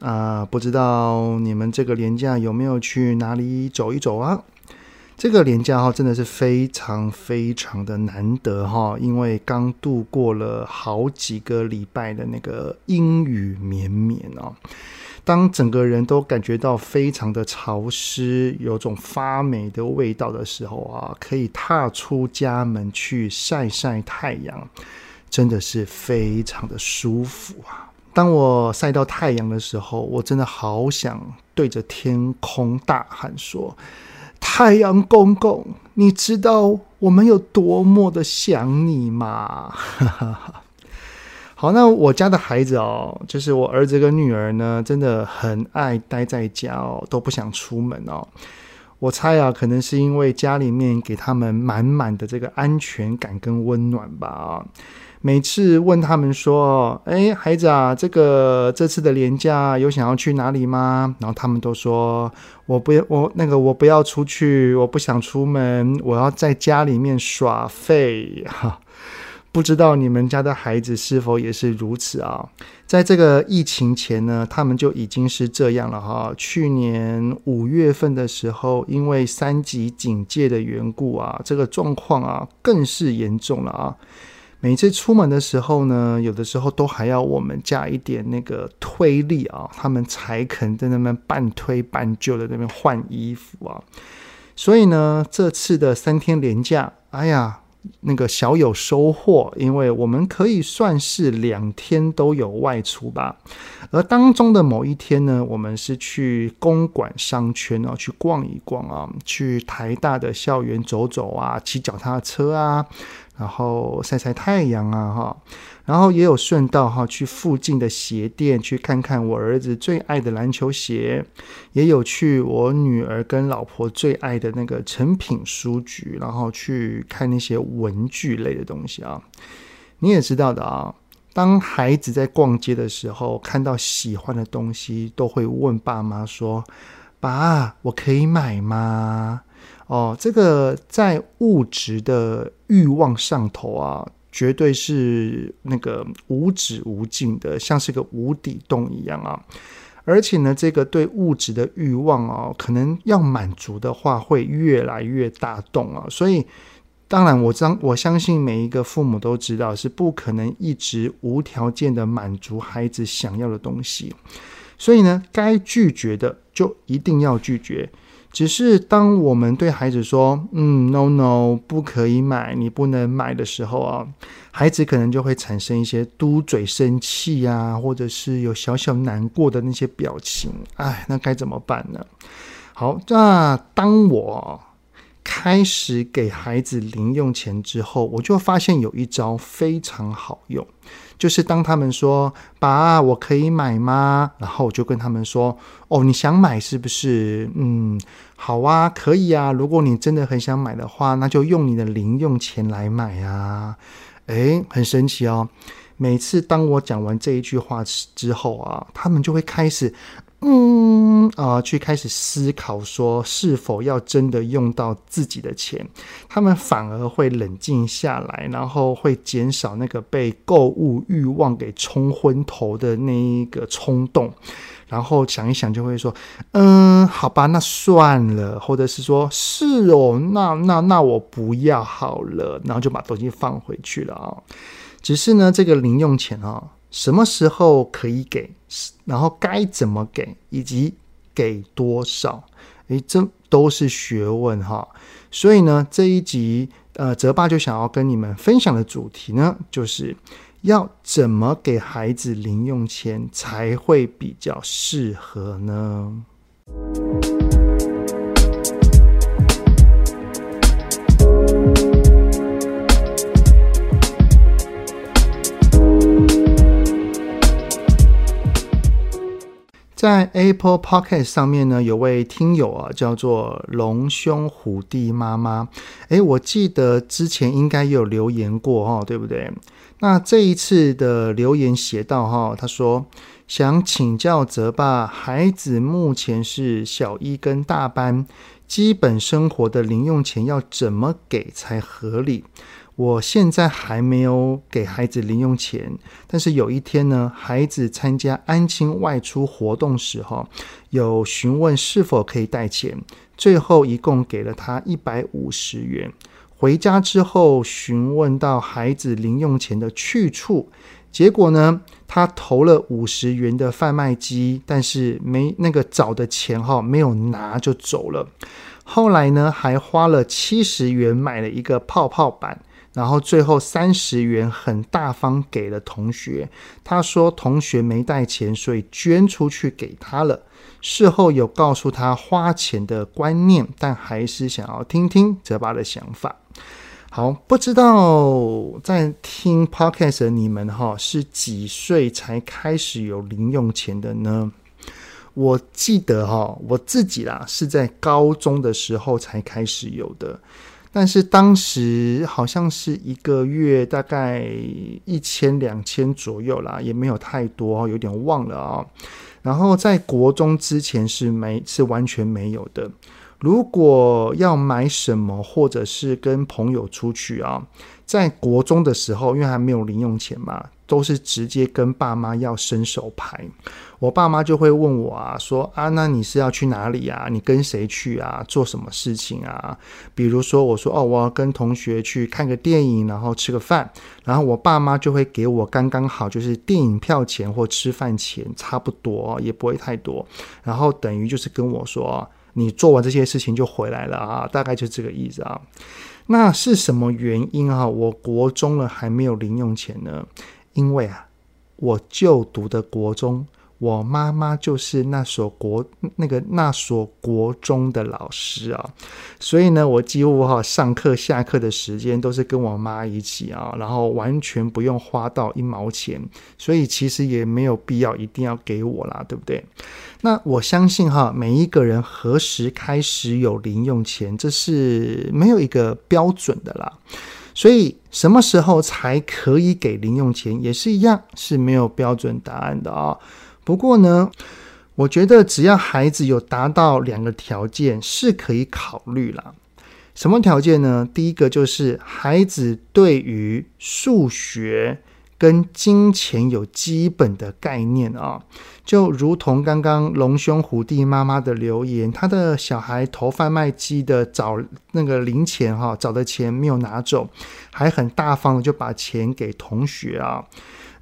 啊，不知道你们这个连假有没有去哪里走一走啊？这个连假哈，真的是非常非常的难得哈，因为刚度过了好几个礼拜的那个阴雨绵绵哦。当整个人都感觉到非常的潮湿，有种发霉的味道的时候啊，可以踏出家门去晒晒太阳，真的是非常的舒服啊！当我晒到太阳的时候，我真的好想对着天空大喊说：“太阳公公，你知道我们有多么的想你吗？” 好，那我家的孩子哦，就是我儿子跟女儿呢，真的很爱待在家哦，都不想出门哦。我猜啊，可能是因为家里面给他们满满的这个安全感跟温暖吧啊。每次问他们说：“哎，孩子啊，这个这次的年假有想要去哪里吗？”然后他们都说：“我不要，我那个我不要出去，我不想出门，我要在家里面耍废。”哈。不知道你们家的孩子是否也是如此啊？在这个疫情前呢，他们就已经是这样了哈。去年五月份的时候，因为三级警戒的缘故啊，这个状况啊更是严重了啊。每次出门的时候呢，有的时候都还要我们加一点那个推力啊，他们才肯在那边半推半就的那边换衣服啊。所以呢，这次的三天连假，哎呀。那个小有收获，因为我们可以算是两天都有外出吧。而当中的某一天呢，我们是去公馆商圈哦，去逛一逛啊，去台大的校园走走啊，骑脚踏车啊。然后晒晒太阳啊，哈，然后也有顺道哈去附近的鞋店去看看我儿子最爱的篮球鞋，也有去我女儿跟老婆最爱的那个诚品书局，然后去看那些文具类的东西啊。你也知道的啊，当孩子在逛街的时候看到喜欢的东西，都会问爸妈说：“爸，我可以买吗？”哦，这个在物质的欲望上头啊，绝对是那个无止无尽的，像是个无底洞一样啊。而且呢，这个对物质的欲望啊，可能要满足的话，会越来越大洞啊。所以，当然我相我相信每一个父母都知道，是不可能一直无条件的满足孩子想要的东西。所以呢，该拒绝的就一定要拒绝。只是当我们对孩子说“嗯，no no，不可以买，你不能买”的时候啊，孩子可能就会产生一些嘟嘴、生气呀，或者是有小小难过的那些表情。哎，那该怎么办呢？好，那当我开始给孩子零用钱之后，我就发现有一招非常好用。就是当他们说“爸，我可以买吗？”然后我就跟他们说：“哦，你想买是不是？嗯，好啊，可以啊。如果你真的很想买的话，那就用你的零用钱来买啊。”诶，很神奇哦。每次当我讲完这一句话之后啊，他们就会开始。嗯啊、去开始思考说是否要真的用到自己的钱，他们反而会冷静下来，然后会减少那个被购物欲望给冲昏头的那一个冲动，然后想一想就会说，嗯，好吧，那算了，或者是说，是哦，那那那我不要好了，然后就把东西放回去了啊。只是呢，这个零用钱啊。什么时候可以给，然后该怎么给，以及给多少，诶，这都是学问哈。所以呢，这一集呃，泽爸就想要跟你们分享的主题呢，就是要怎么给孩子零用钱才会比较适合呢？在 Apple Podcast 上面呢，有位听友啊，叫做龙兄虎弟妈妈。诶，我记得之前应该有留言过哈，对不对？那这一次的留言写到哈，他说想请教泽爸，孩子目前是小一跟大班，基本生活的零用钱要怎么给才合理？我现在还没有给孩子零用钱，但是有一天呢，孩子参加安亲外出活动时候，有询问是否可以带钱，最后一共给了他一百五十元。回家之后询问到孩子零用钱的去处，结果呢，他投了五十元的贩卖机，但是没那个找的钱哈，没有拿就走了。后来呢，还花了七十元买了一个泡泡板。然后最后三十元很大方给了同学，他说同学没带钱，所以捐出去给他了。事后有告诉他花钱的观念，但还是想要听听泽爸的想法。好，不知道在听 Podcast 的你们哈，是几岁才开始有零用钱的呢？我记得哈，我自己啦是在高中的时候才开始有的。但是当时好像是一个月大概一千两千左右啦，也没有太多，有点忘了啊。然后在国中之前是没是完全没有的。如果要买什么，或者是跟朋友出去啊，在国中的时候，因为还没有零用钱嘛。都是直接跟爸妈要伸手牌，我爸妈就会问我啊，说啊，那你是要去哪里啊？你跟谁去啊？做什么事情啊？比如说我说哦，我要跟同学去看个电影，然后吃个饭，然后我爸妈就会给我刚刚好，就是电影票钱或吃饭钱差不多，也不会太多，然后等于就是跟我说，你做完这些事情就回来了啊，大概就这个意思啊。那是什么原因啊？我国中了还没有零用钱呢？因为啊，我就读的国中，我妈妈就是那所国那个那所国中的老师啊，所以呢，我几乎哈上课下课的时间都是跟我妈一起啊，然后完全不用花到一毛钱，所以其实也没有必要一定要给我啦，对不对？那我相信哈，每一个人何时开始有零用钱，这是没有一个标准的啦。所以什么时候才可以给零用钱，也是一样是没有标准答案的啊。不过呢，我觉得只要孩子有达到两个条件，是可以考虑了。什么条件呢？第一个就是孩子对于数学跟金钱有基本的概念啊。就如同刚刚龙兄虎弟妈妈的留言，他的小孩投贩卖机的找那个零钱哈，找的钱没有拿走，还很大方的就把钱给同学啊，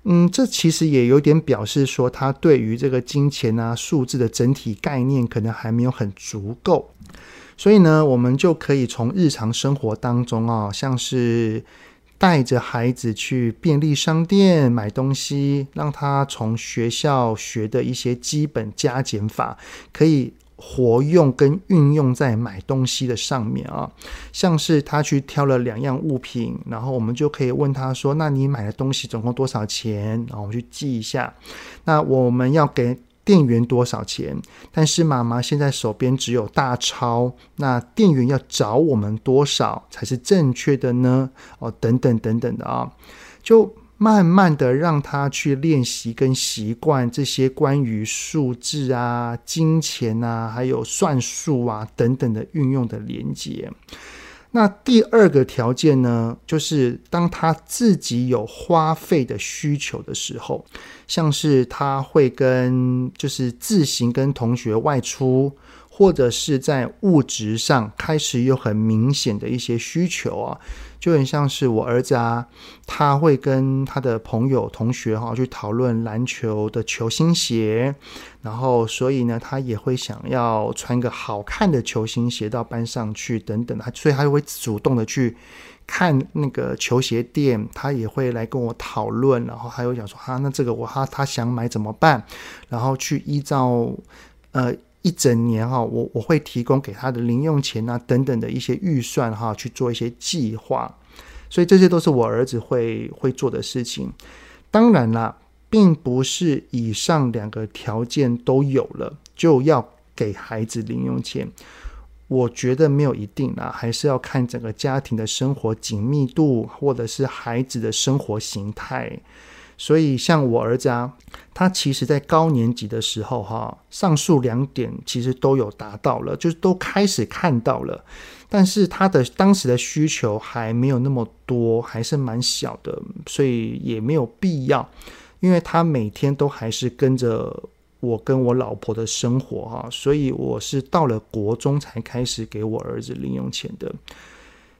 嗯，这其实也有点表示说他对于这个金钱啊数字的整体概念可能还没有很足够，所以呢，我们就可以从日常生活当中啊，像是。带着孩子去便利商店买东西，让他从学校学的一些基本加减法，可以活用跟运用在买东西的上面啊。像是他去挑了两样物品，然后我们就可以问他说：“那你买的东西总共多少钱？”然后我们去记一下。那我们要给。店员多少钱？但是妈妈现在手边只有大钞，那店员要找我们多少才是正确的呢？哦，等等等等的啊，就慢慢的让他去练习跟习惯这些关于数字啊、金钱啊，还有算术啊等等的运用的连接。那第二个条件呢，就是当他自己有花费的需求的时候，像是他会跟就是自行跟同学外出。或者是在物质上开始有很明显的一些需求啊，就很像是我儿子啊，他会跟他的朋友、同学哈去讨论篮球的球星鞋，然后所以呢，他也会想要穿个好看的球星鞋到班上去等等，他所以他就会主动的去看那个球鞋店，他也会来跟我讨论，然后还有讲说啊，那这个我他他想买怎么办？然后去依照呃。一整年哈，我我会提供给他的零用钱啊等等的一些预算哈，去做一些计划，所以这些都是我儿子会会做的事情。当然啦，并不是以上两个条件都有了就要给孩子零用钱。我觉得没有一定啦，还是要看整个家庭的生活紧密度，或者是孩子的生活形态。所以，像我儿子啊，他其实在高年级的时候，哈，上述两点其实都有达到了，就是都开始看到了。但是他的当时的需求还没有那么多，还是蛮小的，所以也没有必要，因为他每天都还是跟着我跟我老婆的生活，哈，所以我是到了国中才开始给我儿子零用钱的。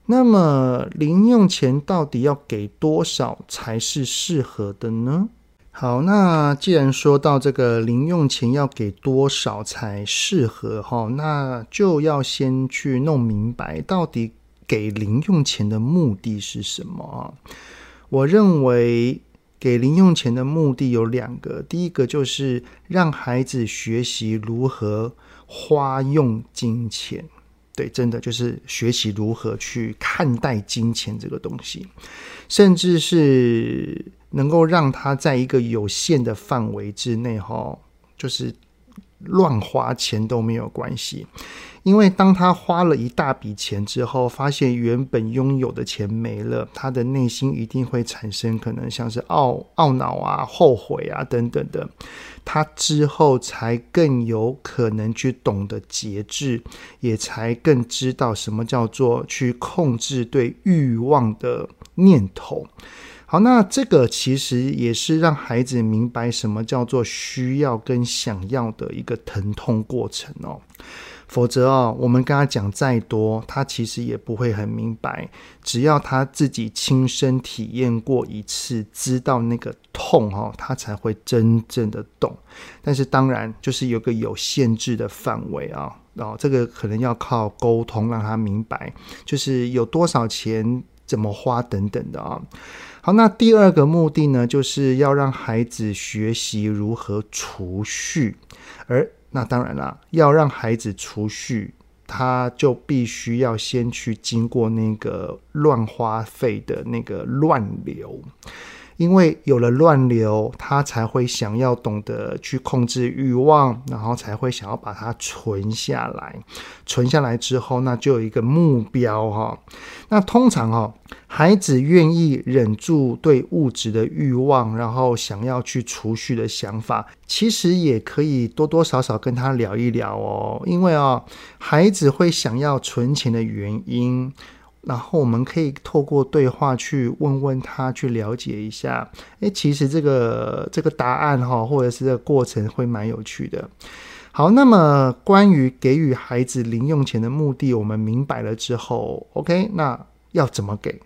那么零用钱到底要给多少才是适合的呢？好，那既然说到这个零用钱要给多少才适合哈，那就要先去弄明白到底给零用钱的目的是什么啊？我认为给零用钱的目的有两个，第一个就是让孩子学习如何花用金钱。对，真的就是学习如何去看待金钱这个东西，甚至是能够让他在一个有限的范围之内，哈，就是乱花钱都没有关系。因为当他花了一大笔钱之后，发现原本拥有的钱没了，他的内心一定会产生可能像是懊懊恼啊、后悔啊等等的。他之后才更有可能去懂得节制，也才更知道什么叫做去控制对欲望的念头。好，那这个其实也是让孩子明白什么叫做需要跟想要的一个疼痛过程哦。否则哦，我们跟他讲再多，他其实也不会很明白。只要他自己亲身体验过一次，知道那个痛哦，他才会真正的懂。但是当然，就是有个有限制的范围啊，然后这个可能要靠沟通让他明白，就是有多少钱怎么花等等的啊。好，那第二个目的呢，就是要让孩子学习如何储蓄，而。那当然啦，要让孩子储蓄，他就必须要先去经过那个乱花费的那个乱流。因为有了乱流，他才会想要懂得去控制欲望，然后才会想要把它存下来。存下来之后，那就有一个目标哈。那通常哈，孩子愿意忍住对物质的欲望，然后想要去储蓄的想法，其实也可以多多少少跟他聊一聊哦。因为啊，孩子会想要存钱的原因。然后我们可以透过对话去问问他，去了解一下。诶，其实这个这个答案哈，或者是这个过程会蛮有趣的。好，那么关于给予孩子零用钱的目的，我们明白了之后，OK，那要怎么给？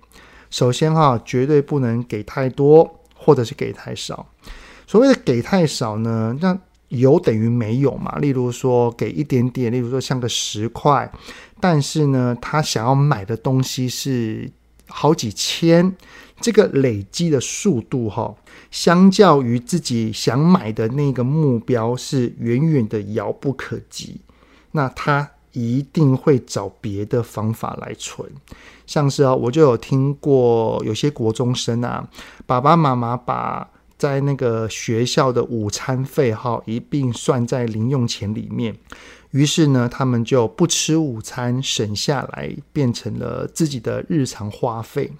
首先哈，绝对不能给太多，或者是给太少。所谓的给太少呢，那有等于没有嘛？例如说给一点点，例如说像个十块。但是呢，他想要买的东西是好几千，这个累积的速度哈，相较于自己想买的那个目标是远远的遥不可及。那他一定会找别的方法来存，像是啊，我就有听过有些国中生啊，爸爸妈妈把在那个学校的午餐费哈一并算在零用钱里面。于是呢，他们就不吃午餐，省下来变成了自己的日常花费。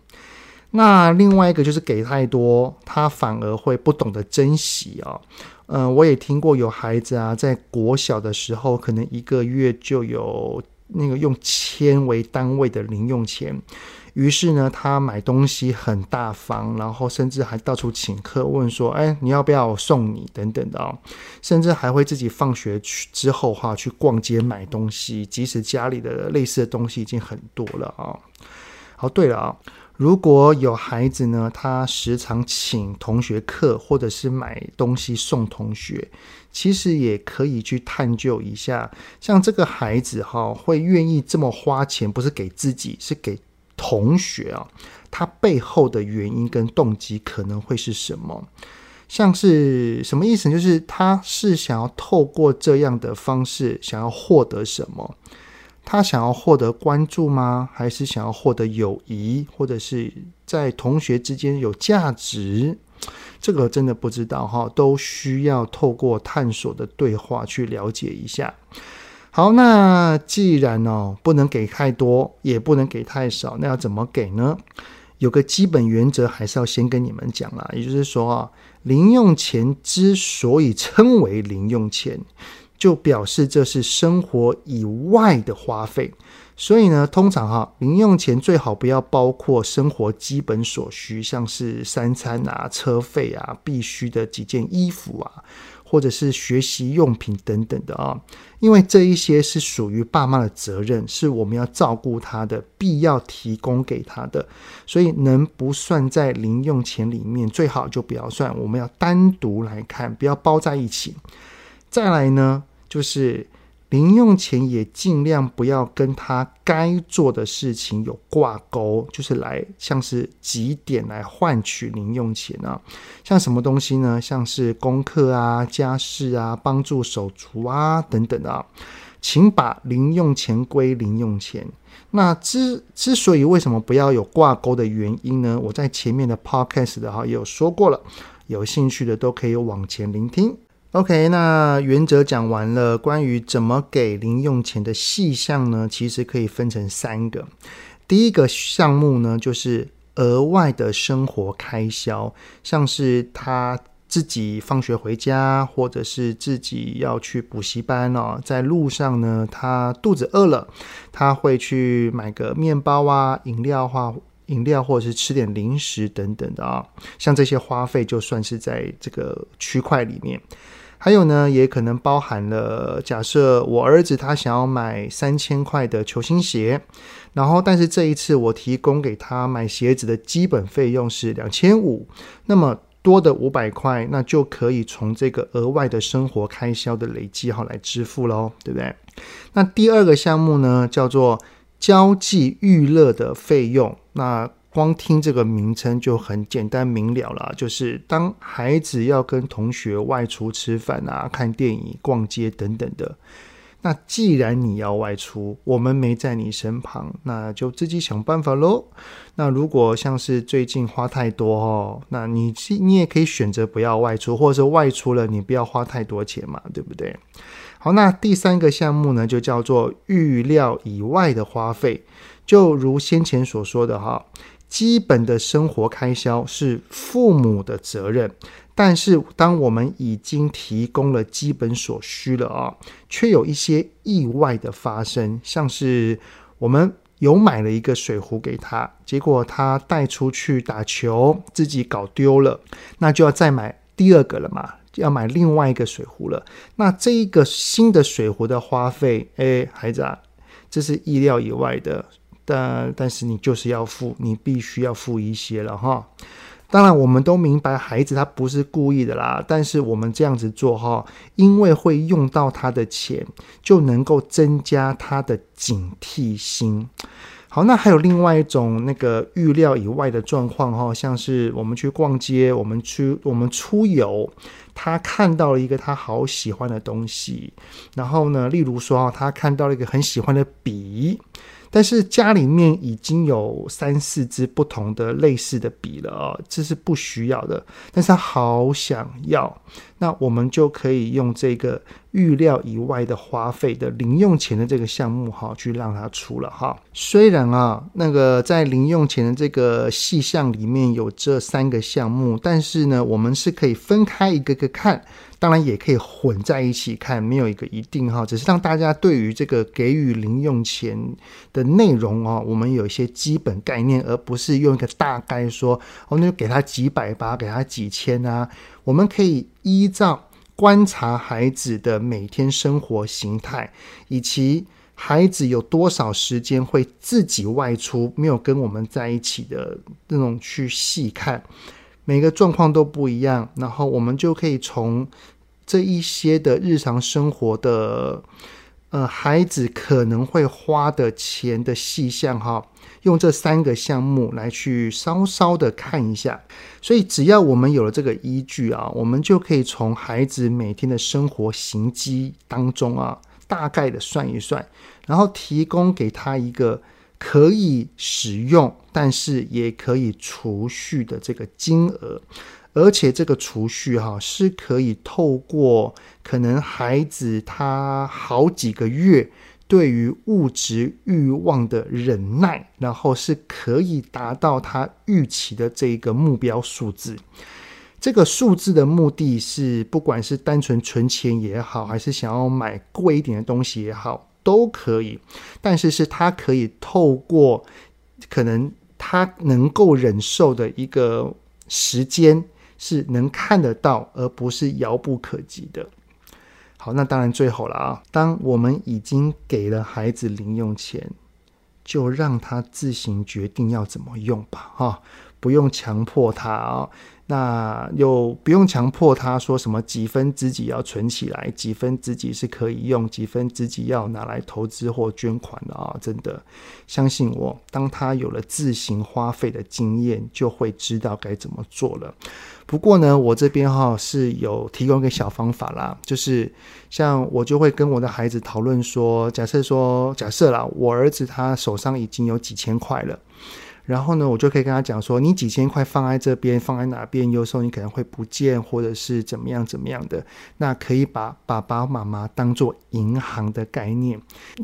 那另外一个就是给太多，他反而会不懂得珍惜哦。嗯，我也听过有孩子啊，在国小的时候，可能一个月就有那个用千为单位的零用钱。于是呢，他买东西很大方，然后甚至还到处请客，问说：“哎，你要不要我送你？”等等的哦，甚至还会自己放学去之后哈去逛街买东西，即使家里的类似的东西已经很多了啊。好，对了啊，如果有孩子呢，他时常请同学客，或者是买东西送同学，其实也可以去探究一下，像这个孩子哈，会愿意这么花钱，不是给自己，是给。同学啊，他背后的原因跟动机可能会是什么？像是什么意思？就是他是想要透过这样的方式想要获得什么？他想要获得关注吗？还是想要获得友谊，或者是在同学之间有价值？这个真的不知道哈，都需要透过探索的对话去了解一下。好，那既然哦不能给太多，也不能给太少，那要怎么给呢？有个基本原则还是要先跟你们讲啦，也就是说啊，零用钱之所以称为零用钱，就表示这是生活以外的花费。所以呢，通常哈，零用钱最好不要包括生活基本所需，像是三餐啊、车费啊、必须的几件衣服啊，或者是学习用品等等的啊，因为这一些是属于爸妈的责任，是我们要照顾他的，必要提供给他的，所以能不算在零用钱里面，最好就不要算，我们要单独来看，不要包在一起。再来呢，就是。零用钱也尽量不要跟他该做的事情有挂钩，就是来像是几点来换取零用钱啊，像什么东西呢？像是功课啊、家事啊、帮助手足啊等等啊，请把零用钱归零用钱。那之之所以为什么不要有挂钩的原因呢？我在前面的 podcast 的哈也有说过了，有兴趣的都可以往前聆听。OK，那原则讲完了，关于怎么给零用钱的细项呢，其实可以分成三个。第一个项目呢，就是额外的生活开销，像是他自己放学回家，或者是自己要去补习班哦，在路上呢，他肚子饿了，他会去买个面包啊、饮料啊、饮料或者是吃点零食等等的啊，像这些花费就算是在这个区块里面。还有呢，也可能包含了，假设我儿子他想要买三千块的球星鞋，然后但是这一次我提供给他买鞋子的基本费用是两千五，那么多的五百块，那就可以从这个额外的生活开销的累积号来支付喽，对不对？那第二个项目呢，叫做交际娱乐的费用，那。光听这个名称就很简单明了了，就是当孩子要跟同学外出吃饭啊、看电影、逛街等等的，那既然你要外出，我们没在你身旁，那就自己想办法喽。那如果像是最近花太多哦，那你你也可以选择不要外出，或者是外出了你不要花太多钱嘛，对不对？好，那第三个项目呢，就叫做预料以外的花费，就如先前所说的哈。基本的生活开销是父母的责任，但是当我们已经提供了基本所需了啊，却有一些意外的发生，像是我们有买了一个水壶给他，结果他带出去打球，自己搞丢了，那就要再买第二个了嘛，要买另外一个水壶了。那这一个新的水壶的花费，哎，孩子啊，这是意料以外的。但但是你就是要付，你必须要付一些了哈。当然，我们都明白孩子他不是故意的啦。但是我们这样子做哈，因为会用到他的钱，就能够增加他的警惕心。好，那还有另外一种那个预料以外的状况哈，像是我们去逛街，我们去我们出游，他看到了一个他好喜欢的东西，然后呢，例如说他看到了一个很喜欢的笔。但是家里面已经有三四支不同的类似的笔了哦，这是不需要的。但是他好想要，那我们就可以用这个预料以外的花费的零用钱的这个项目哈，去让它出了哈。虽然啊，那个在零用钱的这个细项里面有这三个项目，但是呢，我们是可以分开一个个看。当然也可以混在一起看，没有一个一定哈，只是让大家对于这个给予零用钱的内容哦，我们有一些基本概念，而不是用一个大概说哦，那就给他几百吧，给他几千啊。我们可以依照观察孩子的每天生活形态，以及孩子有多少时间会自己外出，没有跟我们在一起的那种去细看。每个状况都不一样，然后我们就可以从这一些的日常生活的，呃，孩子可能会花的钱的细项哈，用这三个项目来去稍稍的看一下。所以只要我们有了这个依据啊，我们就可以从孩子每天的生活行迹当中啊，大概的算一算，然后提供给他一个。可以使用，但是也可以储蓄的这个金额，而且这个储蓄哈是可以透过可能孩子他好几个月对于物质欲望的忍耐，然后是可以达到他预期的这一个目标数字。这个数字的目的是，不管是单纯存钱也好，还是想要买贵一点的东西也好，都可以。但是是他可以透过可能他能够忍受的一个时间。是能看得到，而不是遥不可及的。好，那当然最后了啊！当我们已经给了孩子零用钱，就让他自行决定要怎么用吧，哈，不用强迫他啊。那又不用强迫他说什么几分之几要存起来，几分之几是可以用，几分之几要拿来投资或捐款的啊！真的，相信我，当他有了自行花费的经验，就会知道该怎么做了。不过呢，我这边哈是有提供一个小方法啦，就是像我就会跟我的孩子讨论说，假设说假设啦，我儿子他手上已经有几千块了。然后呢，我就可以跟他讲说，你几千块放在这边，放在哪边，有时候你可能会不见，或者是怎么样怎么样的。那可以把爸爸妈妈当做银行的概念，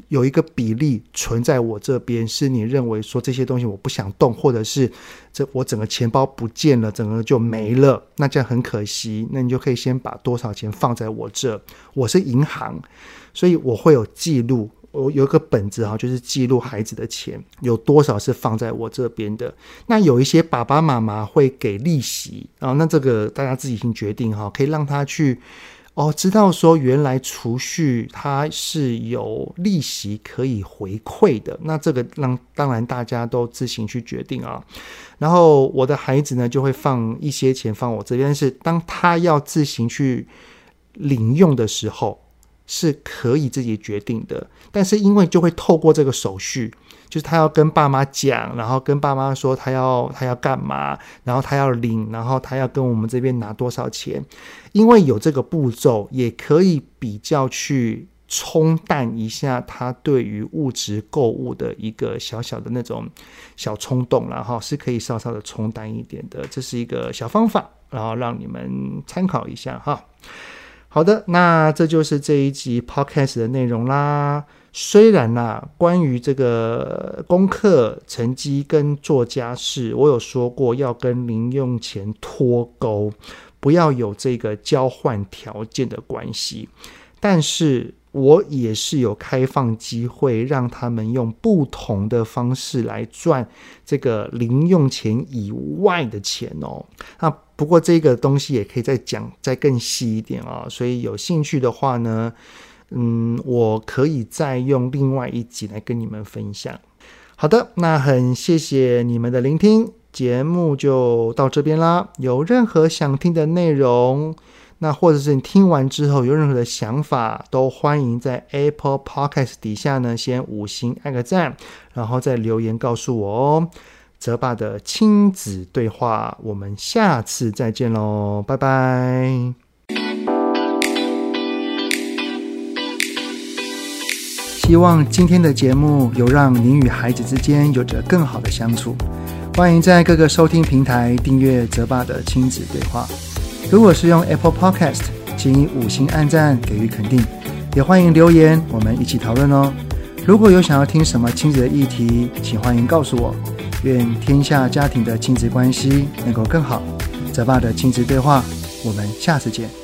有一个比例存在我这边，是你认为说这些东西我不想动，或者是这我整个钱包不见了，整个就没了，那这样很可惜。那你就可以先把多少钱放在我这，我是银行，所以我会有记录。我有一个本子哈，就是记录孩子的钱有多少是放在我这边的。那有一些爸爸妈妈会给利息啊，那这个大家自己先决定哈，可以让他去哦，知道说原来储蓄它是有利息可以回馈的。那这个让当然大家都自行去决定啊。然后我的孩子呢就会放一些钱放我这边，是当他要自行去领用的时候。是可以自己决定的，但是因为就会透过这个手续，就是他要跟爸妈讲，然后跟爸妈说他要他要干嘛，然后他要领，然后他要跟我们这边拿多少钱，因为有这个步骤，也可以比较去冲淡一下他对于物质购物的一个小小的那种小冲动，然后是可以稍稍的冲淡一点的，这是一个小方法，然后让你们参考一下哈。好的，那这就是这一集 podcast 的内容啦。虽然呐、啊，关于这个功课成绩跟做家事，我有说过要跟零用钱脱钩，不要有这个交换条件的关系，但是。我也是有开放机会，让他们用不同的方式来赚这个零用钱以外的钱哦。那不过这个东西也可以再讲再更细一点啊，所以有兴趣的话呢，嗯，我可以再用另外一集来跟你们分享。好的，那很谢谢你们的聆听，节目就到这边啦。有任何想听的内容，那或者是你听完之后有任何的想法，都欢迎在 Apple Podcast 底下呢，先五星按个赞，然后再留言告诉我哦。泽爸的亲子对话，我们下次再见喽，拜拜。希望今天的节目有让您与孩子之间有着更好的相处。欢迎在各个收听平台订阅泽爸的亲子对话。如果是用 Apple Podcast，请以五星按赞给予肯定，也欢迎留言，我们一起讨论哦。如果有想要听什么亲子的议题，请欢迎告诉我。愿天下家庭的亲子关系能够更好。泽爸的亲子对话，我们下次见。